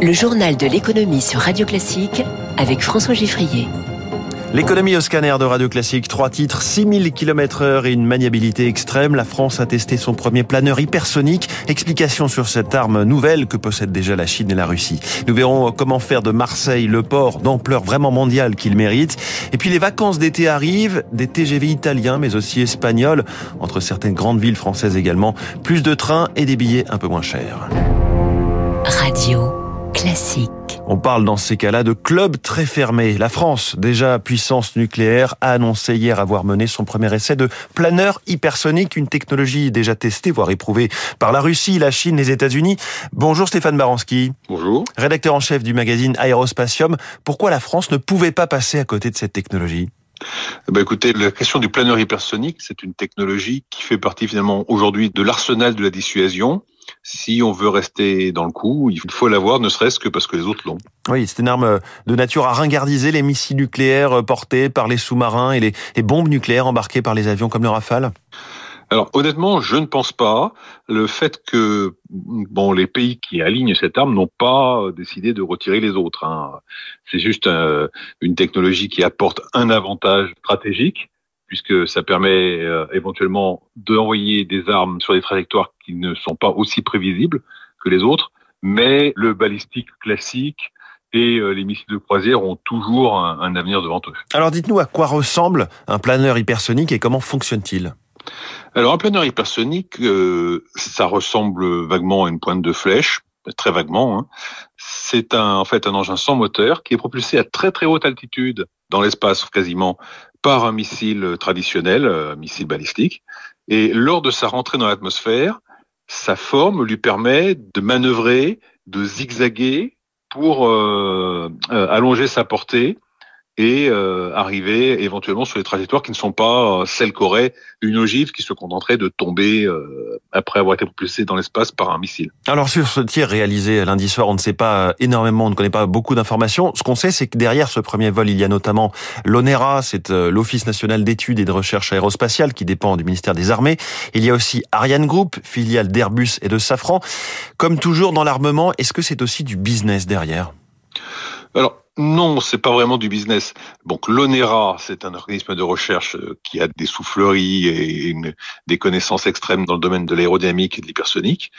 Le journal de l'économie sur Radio Classique avec François Giffrier. L'économie au scanner de Radio Classique, trois titres, 6000 km heure et une maniabilité extrême. La France a testé son premier planeur hypersonique. Explication sur cette arme nouvelle que possèdent déjà la Chine et la Russie. Nous verrons comment faire de Marseille le port d'ampleur vraiment mondiale qu'il mérite. Et puis les vacances d'été arrivent, des TGV italiens mais aussi espagnols, entre certaines grandes villes françaises également. Plus de trains et des billets un peu moins chers. Classique. On parle dans ces cas-là de club très fermé. La France, déjà puissance nucléaire, a annoncé hier avoir mené son premier essai de planeur hypersonique, une technologie déjà testée, voire éprouvée par la Russie, la Chine, les États-Unis. Bonjour Stéphane Baranski. Bonjour. Rédacteur en chef du magazine Aérospatium. Pourquoi la France ne pouvait pas passer à côté de cette technologie? Eh ben écoutez, la question du planeur hypersonique, c'est une technologie qui fait partie finalement aujourd'hui de l'arsenal de la dissuasion si on veut rester dans le coup, il faut l'avoir, ne serait-ce que parce que les autres l'ont. Oui, c'est une arme de nature à ringardiser les missiles nucléaires portés par les sous-marins et les, bombes nucléaires embarquées par les avions comme le Rafale alors honnêtement, je ne pense pas. Le fait que bon, les pays qui alignent cette arme n'ont pas décidé de retirer les autres. Hein. C'est juste euh, une technologie qui apporte un avantage stratégique, puisque ça permet euh, éventuellement d'envoyer des armes sur des trajectoires qui ne sont pas aussi prévisibles que les autres, mais le balistique classique et euh, les missiles de croisière ont toujours un, avenir devant eux. Alors dites-nous à quoi ressemble un planeur hypersonique et comment fonctionne-t-il? Alors un planeur hypersonique, euh, ça ressemble vaguement à une pointe de flèche, très vaguement. Hein. C'est un, en fait un engin sans moteur qui est propulsé à très très haute altitude dans l'espace quasiment par un missile traditionnel, un missile balistique. Et lors de sa rentrée dans l'atmosphère, sa forme lui permet de manœuvrer, de zigzaguer pour euh, euh, allonger sa portée et euh, arriver éventuellement sur les trajectoires qui ne sont pas euh, celles qu'aurait une ogive qui se contenterait de tomber euh, après avoir été propulsée dans l'espace par un missile. Alors sur ce tir réalisé lundi soir, on ne sait pas énormément, on ne connaît pas beaucoup d'informations. Ce qu'on sait, c'est que derrière ce premier vol, il y a notamment l'ONERA, c'est l'Office national d'études et de recherche aérospatiale qui dépend du ministère des Armées. Il y a aussi Ariane Group, filiale d'Airbus et de Safran. Comme toujours dans l'armement, est-ce que c'est aussi du business derrière? Alors, non, c'est pas vraiment du business. Donc l'ONERA, c'est un organisme de recherche euh, qui a des souffleries et des connaissances extrêmes dans le domaine de l'aérodynamique et de l'hypersonique.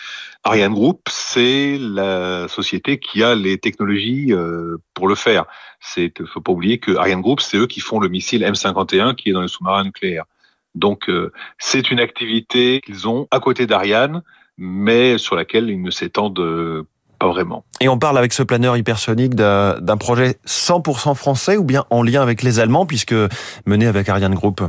Ariane Group, c'est la société qui a les technologies euh, pour le faire. C'est, faut pas oublier que Ariane Group, c'est eux qui font le missile M51 qui est dans les sous-marins nucléaires. Donc euh, c'est une activité qu'ils ont à côté d'Ariane, mais sur laquelle ils ne s'étendent pas vraiment. Et on parle avec ce planeur hypersonique d'un projet 100% français ou bien en lien avec les Allemands puisque mené avec Ariane Group?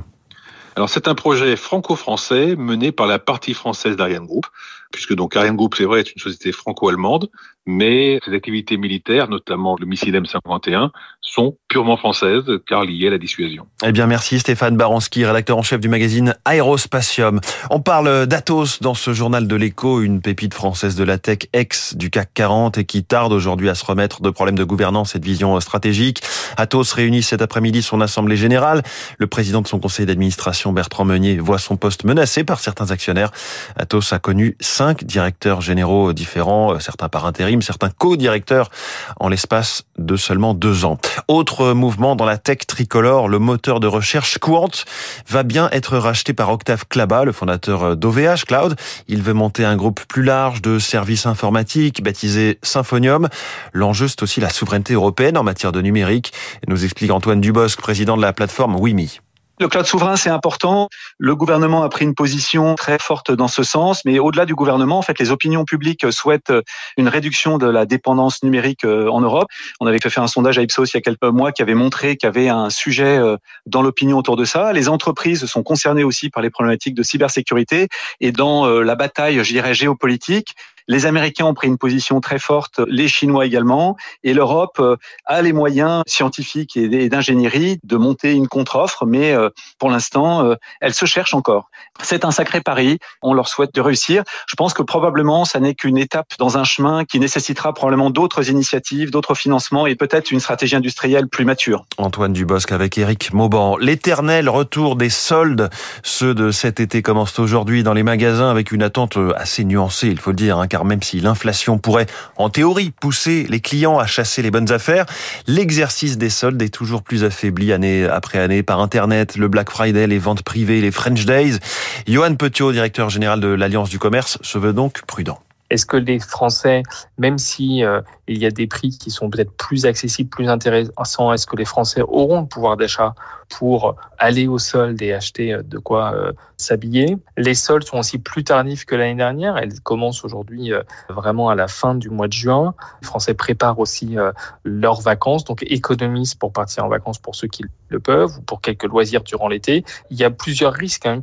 Alors c'est un projet franco-français mené par la partie française d'Ariane Group, puisque donc Ariane Group, c'est vrai, est une société franco-allemande, mais ses activités militaires, notamment le missile M51, sont purement françaises, car liées à la dissuasion. Eh bien merci Stéphane Baranski, rédacteur en chef du magazine Aérospatium. On parle d'Atos dans ce journal de l'écho, une pépite française de la tech ex du CAC 40 et qui tarde aujourd'hui à se remettre de problèmes de gouvernance et de vision stratégique. Atos réunit cet après-midi son assemblée générale. Le président de son conseil d'administration, Bertrand Meunier, voit son poste menacé par certains actionnaires. Atos a connu directeurs généraux différents, certains par intérim, certains co-directeurs en l'espace de seulement deux ans. Autre mouvement dans la tech tricolore, le moteur de recherche Quant va bien être racheté par Octave Klaba, le fondateur d'OVH Cloud. Il veut monter un groupe plus large de services informatiques baptisé Symphonium. L'enjeu, c'est aussi la souveraineté européenne en matière de numérique nous explique Antoine Dubosc, président de la plateforme WIMI. Le cloud souverain, c'est important. Le gouvernement a pris une position très forte dans ce sens, mais au-delà du gouvernement, en fait, les opinions publiques souhaitent une réduction de la dépendance numérique euh, en Europe. On avait fait un sondage à Ipsos il y a quelques mois qui avait montré qu'il y avait un sujet euh, dans l'opinion autour de ça. Les entreprises sont concernées aussi par les problématiques de cybersécurité et dans euh, la bataille, je dirais, géopolitique. Les Américains ont pris une position très forte, les Chinois également, et l'Europe euh, a les moyens scientifiques et d'ingénierie de monter une contre-offre, mais euh, pour l'instant, euh, elle se cherche encore. C'est un sacré pari, on leur souhaite de réussir. Je pense que probablement, ça n'est qu'une étape dans un chemin qui nécessitera probablement d'autres initiatives, d'autres financements et peut-être une stratégie industrielle plus mature. Antoine Dubosc avec Eric Mauban. L'éternel retour des soldes, ceux de cet été commencent aujourd'hui dans les magasins avec une attente assez nuancée, il faut dire, hein, même si l'inflation pourrait, en théorie, pousser les clients à chasser les bonnes affaires, l'exercice des soldes est toujours plus affaibli année après année par Internet, le Black Friday, les ventes privées, les French Days. Johan Petiot, directeur général de l'Alliance du commerce, se veut donc prudent. Est-ce que les Français, même si euh, il y a des prix qui sont peut-être plus accessibles, plus intéressants, est-ce que les Français auront le pouvoir d'achat pour aller au solde et acheter euh, de quoi euh, s'habiller Les soldes sont aussi plus tardifs que l'année dernière. Elles commencent aujourd'hui vraiment à la fin du mois de juin. Les Français préparent aussi leurs vacances, donc économisent pour partir en vacances pour ceux qui le peuvent ou pour quelques loisirs durant l'été. Il y a plusieurs risques hein,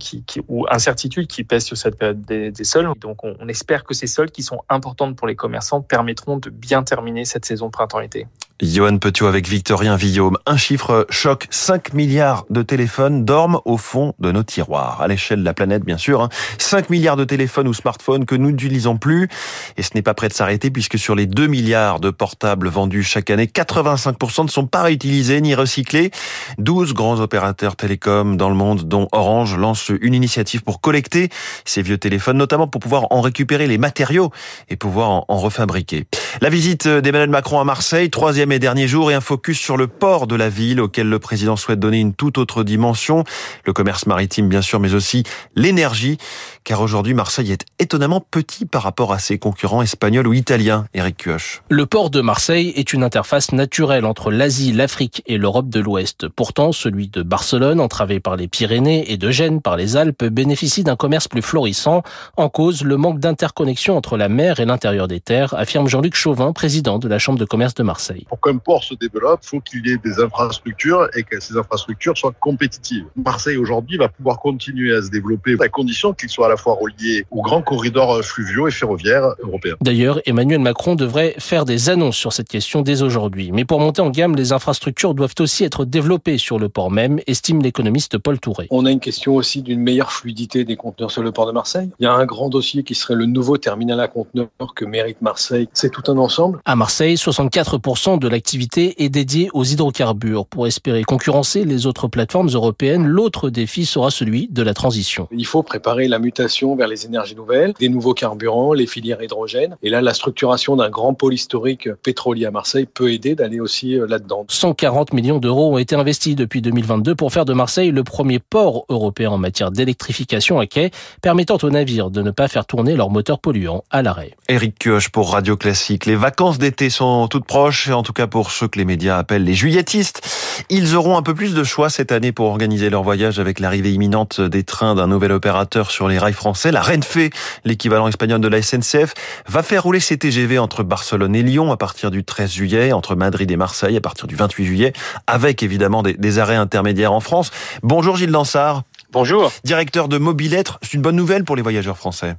ou incertitudes qui pèsent sur cette période des, des soldes. Donc on, on espère que ces soldes qui sont importantes pour les commerçants permettront de bien terminer cette saison printemps-été. Johan Petiot avec Victorien Villaume. Un chiffre choc, 5 milliards de téléphones dorment au fond de nos tiroirs. À l'échelle de la planète, bien sûr. 5 hein. milliards de téléphones ou smartphones que nous n'utilisons plus. Et ce n'est pas prêt de s'arrêter puisque sur les 2 milliards de portables vendus chaque année, 85% ne sont pas réutilisés ni recyclés. 12 grands opérateurs télécoms dans le monde, dont Orange, lancent une initiative pour collecter ces vieux téléphones, notamment pour pouvoir en récupérer les matériaux et pouvoir en refabriquer. La visite d'Emmanuel Macron à Marseille, troisième et dernier jour, et un focus sur le port de la ville auquel le président souhaite donner une toute autre dimension. Le commerce maritime, bien sûr, mais aussi l'énergie, car aujourd'hui, Marseille est étonnamment petit par rapport à ses concurrents espagnols ou italiens. Eric Kioch. Le port de Marseille est une interface naturelle entre l'Asie, l'Afrique et l'Europe de l'Ouest. Pourtant, celui de Barcelone, entravé par les Pyrénées, et de Gênes par les Alpes, bénéficie d'un commerce plus florissant. En cause, le manque d'interconnexion entre la mer et l'intérieur des terres, affirme Jean-Luc Chauvin, président de la Chambre de commerce de Marseille. Pour qu'un port se développe, il faut qu'il y ait des infrastructures et que ces infrastructures soient compétitives. Marseille aujourd'hui va pouvoir continuer à se développer à condition qu'il soit à la fois relié aux grands corridors fluviaux et ferroviaires européens. D'ailleurs, Emmanuel Macron devrait faire des annonces sur cette question dès aujourd'hui. Mais pour monter en gamme, les infrastructures doivent aussi être développées sur le port même, estime l'économiste Paul Touré. On a une question aussi d'une meilleure fluidité des conteneurs sur le port de Marseille. Il y a un grand dossier qui serait le nouveau terminal à conteneurs que mérite Marseille. C'est tout un ensemble. À Marseille, 64% de l'activité est dédiée aux hydrocarbures. Pour espérer concurrencer les autres plateformes européennes, l'autre défi sera celui de la transition. Il faut préparer la mutation vers les énergies nouvelles, des nouveaux carburants, les filières hydrogènes. Et là, la structuration d'un grand pôle historique pétrolier à Marseille peut aider d'aller aussi euh, là-dedans. 140 millions d'euros ont été investis depuis 2022 pour faire de Marseille le premier port européen en matière d'électrification à quai, permettant aux navires de ne pas faire tourner leurs moteurs polluants à l'arrêt. Eric Kioch pour Radio Classique. Les vacances d'été sont toutes proches, en tout cas pour ceux que les médias appellent les juilletistes. Ils auront un peu plus de choix cette année pour organiser leur voyage avec l'arrivée imminente des trains d'un nouvel opérateur sur les rails français. La Renfe, l'équivalent espagnol de la SNCF, va faire rouler ses TGV entre Barcelone et Lyon à partir du 13 juillet, entre Madrid et Marseille à partir du 28 juillet, avec évidemment des, des arrêts intermédiaires en France. Bonjour Gilles Dansard. Bonjour. Directeur de Mobilettre, c'est une bonne nouvelle pour les voyageurs français.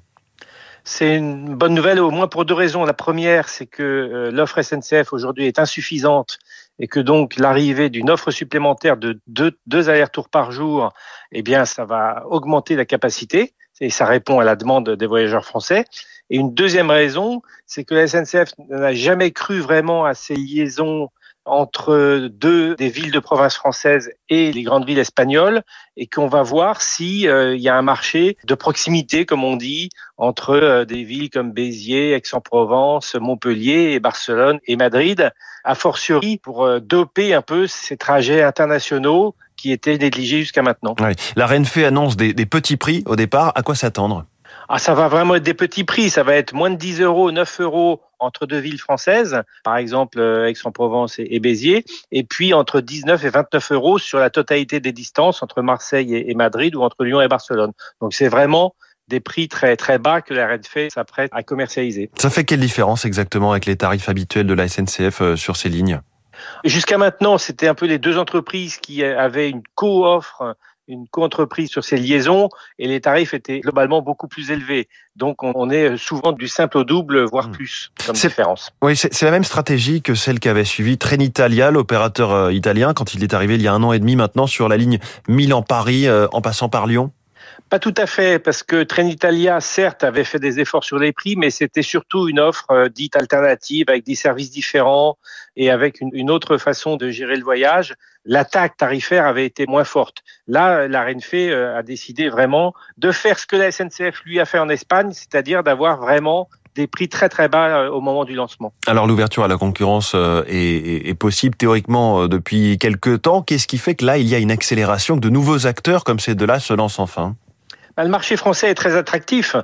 C'est une bonne nouvelle au moins pour deux raisons. La première, c'est que euh, l'offre SNCF aujourd'hui est insuffisante et que donc l'arrivée d'une offre supplémentaire de deux, deux allers-retours par jour, eh bien, ça va augmenter la capacité et ça répond à la demande des voyageurs français. Et une deuxième raison, c'est que la SNCF n'a jamais cru vraiment à ces liaisons entre deux des villes de province françaises et les grandes villes espagnoles et qu'on va voir si euh, il y a un marché de proximité comme on dit entre euh, des villes comme Béziers, Aix-en-Provence, Montpellier et Barcelone et Madrid a fortiori pour euh, doper un peu ces trajets internationaux qui étaient négligés jusqu'à maintenant. Oui. La Renfe annonce des, des petits prix au départ, à quoi s'attendre? Ah, ça va vraiment être des petits prix. Ça va être moins de 10 euros, 9 euros entre deux villes françaises, par exemple Aix-en-Provence et Béziers, et puis entre 19 et 29 euros sur la totalité des distances entre Marseille et Madrid ou entre Lyon et Barcelone. Donc c'est vraiment des prix très très bas que la Renfe s'apprête à commercialiser. Ça fait quelle différence exactement avec les tarifs habituels de la SNCF sur ces lignes? Jusqu'à maintenant, c'était un peu les deux entreprises qui avaient une co-offre une co-entreprise sur ces liaisons et les tarifs étaient globalement beaucoup plus élevés. Donc on est souvent du simple au double, voire plus, comme différence. Oui, c'est la même stratégie que celle qu'avait suivie Trenitalia, l'opérateur italien, quand il est arrivé il y a un an et demi maintenant sur la ligne Milan-Paris en passant par Lyon. Pas tout à fait, parce que Trenitalia, certes, avait fait des efforts sur les prix, mais c'était surtout une offre euh, dite alternative avec des services différents et avec une, autre façon de gérer le voyage. L'attaque tarifaire avait été moins forte. Là, la Renfe euh, a décidé vraiment de faire ce que la SNCF lui a fait en Espagne, c'est-à-dire d'avoir vraiment des prix très très bas au moment du lancement. Alors l'ouverture à la concurrence est, est possible théoriquement depuis quelques temps. Qu'est-ce qui fait que là il y a une accélération, que de nouveaux acteurs comme ces deux-là se lancent enfin? Bah, le marché français est très attractif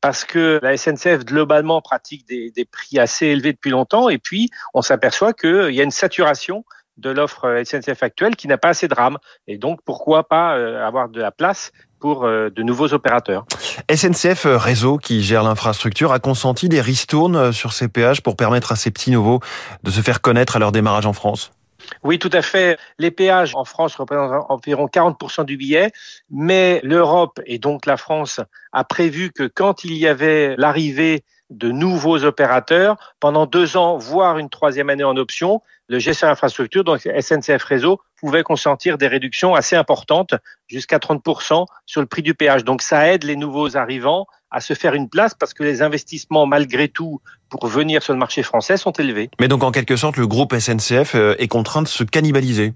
parce que la SNCF globalement pratique des, des prix assez élevés depuis longtemps et puis on s'aperçoit qu'il y a une saturation de l'offre SNCF actuelle qui n'a pas assez de rames. Et donc, pourquoi pas euh, avoir de la place pour euh, de nouveaux opérateurs? SNCF Réseau, qui gère l'infrastructure, a consenti des ristournes euh, sur ces péages pour permettre à ces petits nouveaux de se faire connaître à leur démarrage en France. Oui, tout à fait. Les péages en France représentent environ 40% du billet, mais l'Europe et donc la France a prévu que quand il y avait l'arrivée de nouveaux opérateurs, pendant deux ans, voire une troisième année en option, le gestionnaire d'infrastructure, donc SNCF Réseau, pouvait consentir des réductions assez importantes, jusqu'à 30% sur le prix du péage. Donc ça aide les nouveaux arrivants à se faire une place parce que les investissements, malgré tout, pour venir sur le marché français sont élevés. Mais donc en quelque sorte, le groupe SNCF euh, est contraint de se cannibaliser.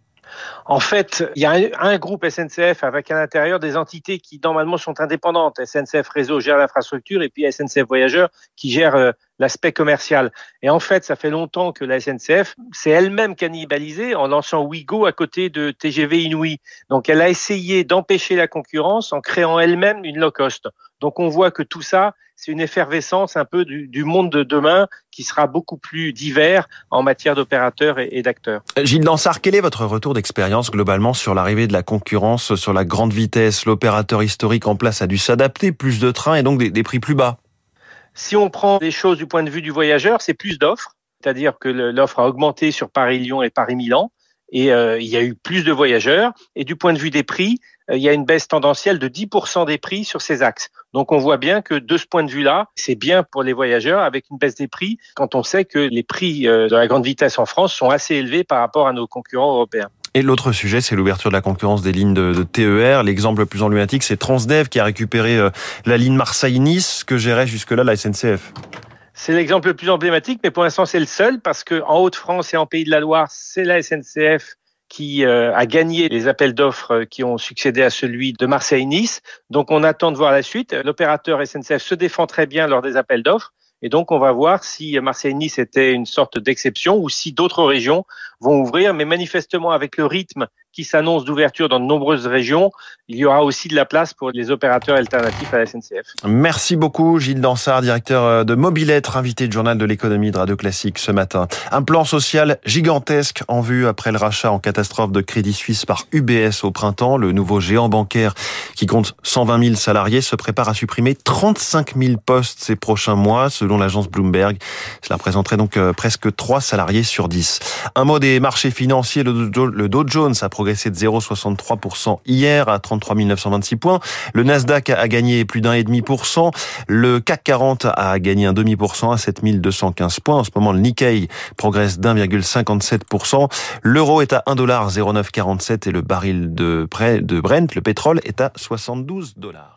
En fait, il y a un, groupe SNCF avec à l'intérieur des entités qui normalement sont indépendantes. SNCF Réseau gère l'infrastructure et puis SNCF Voyageurs qui gère euh, l'aspect commercial. Et en fait, ça fait longtemps que la SNCF s'est elle-même cannibalisée en lançant Ouigo à côté de TGV Inouï. Donc elle a essayé d'empêcher la concurrence en créant elle-même une low cost. Donc on voit que tout ça, c'est une effervescence un peu du, du, monde de demain qui sera beaucoup plus divers en matière d'opérateurs et, et d'acteurs. Gilles Dansard, quel est votre retour d'expérience globalement sur l'arrivée de la concurrence sur la grande vitesse L'opérateur historique en place a dû s'adapter, plus de trains et donc des, des prix plus bas? Si on prend les choses du point de vue du voyageur, c'est plus d'offres, c'est-à-dire que l'offre a augmenté sur Paris-Lyon et Paris-Milan, et euh, il y a eu plus de voyageurs. Et du point de vue des prix, euh, il y a une baisse tendancielle de 10% des prix sur ces axes. Donc on voit bien que de ce point de vue-là, c'est bien pour les voyageurs avec une baisse des prix quand on sait que les prix euh, de la grande vitesse en France sont assez élevés par rapport à nos concurrents européens. Et l'autre sujet, c'est l'ouverture de la concurrence des lignes de, TER. L'exemple le plus emblématique, c'est Transdev qui a récupéré la ligne Marseille-Nice que gérait jusque-là la SNCF. C'est l'exemple le plus emblématique, mais pour l'instant c'est le seul parce que en Haute-France et en Pays de la Loire, c'est la SNCF qui euh, a gagné les appels d'offres qui ont succédé à celui de Marseille-Nice. Donc on attend de voir la suite. L'opérateur SNCF se défend très bien lors des appels d'offres. Et donc, on va voir si Marseille-Nice était une sorte d'exception ou si d'autres régions vont ouvrir. Mais manifestement, avec le rythme qui s'annonce d'ouverture dans de nombreuses régions, il y aura aussi de la place pour les opérateurs alternatifs à la SNCF. Merci beaucoup Gilles Dansard, directeur euh, de Mobilettre, invité du journal de l'économie de Radio Classique ce matin. Un plan social gigantesque en vue après le rachat en catastrophe de Crédit Suisse par UBS au printemps. Le nouveau géant bancaire qui compte 120 000 salariés se prépare à supprimer 35 000 postes ces prochains mois, selon l'agence Bloomberg. Cela représenterait donc euh, presque 3 salariés sur 10. Un mot des marchés financiers, le Dow Jones a progressé de 0,63% hier à 33 926 points. Le Nasdaq a gagné plus d'un et demi pour cent. Le CAC 40 a gagné un demi pour cent à 7215 points. En ce moment, le Nikkei progresse d'1,57%. L'euro est à 1,0947 et le baril de, près de Brent, le pétrole, est à 72 dollars.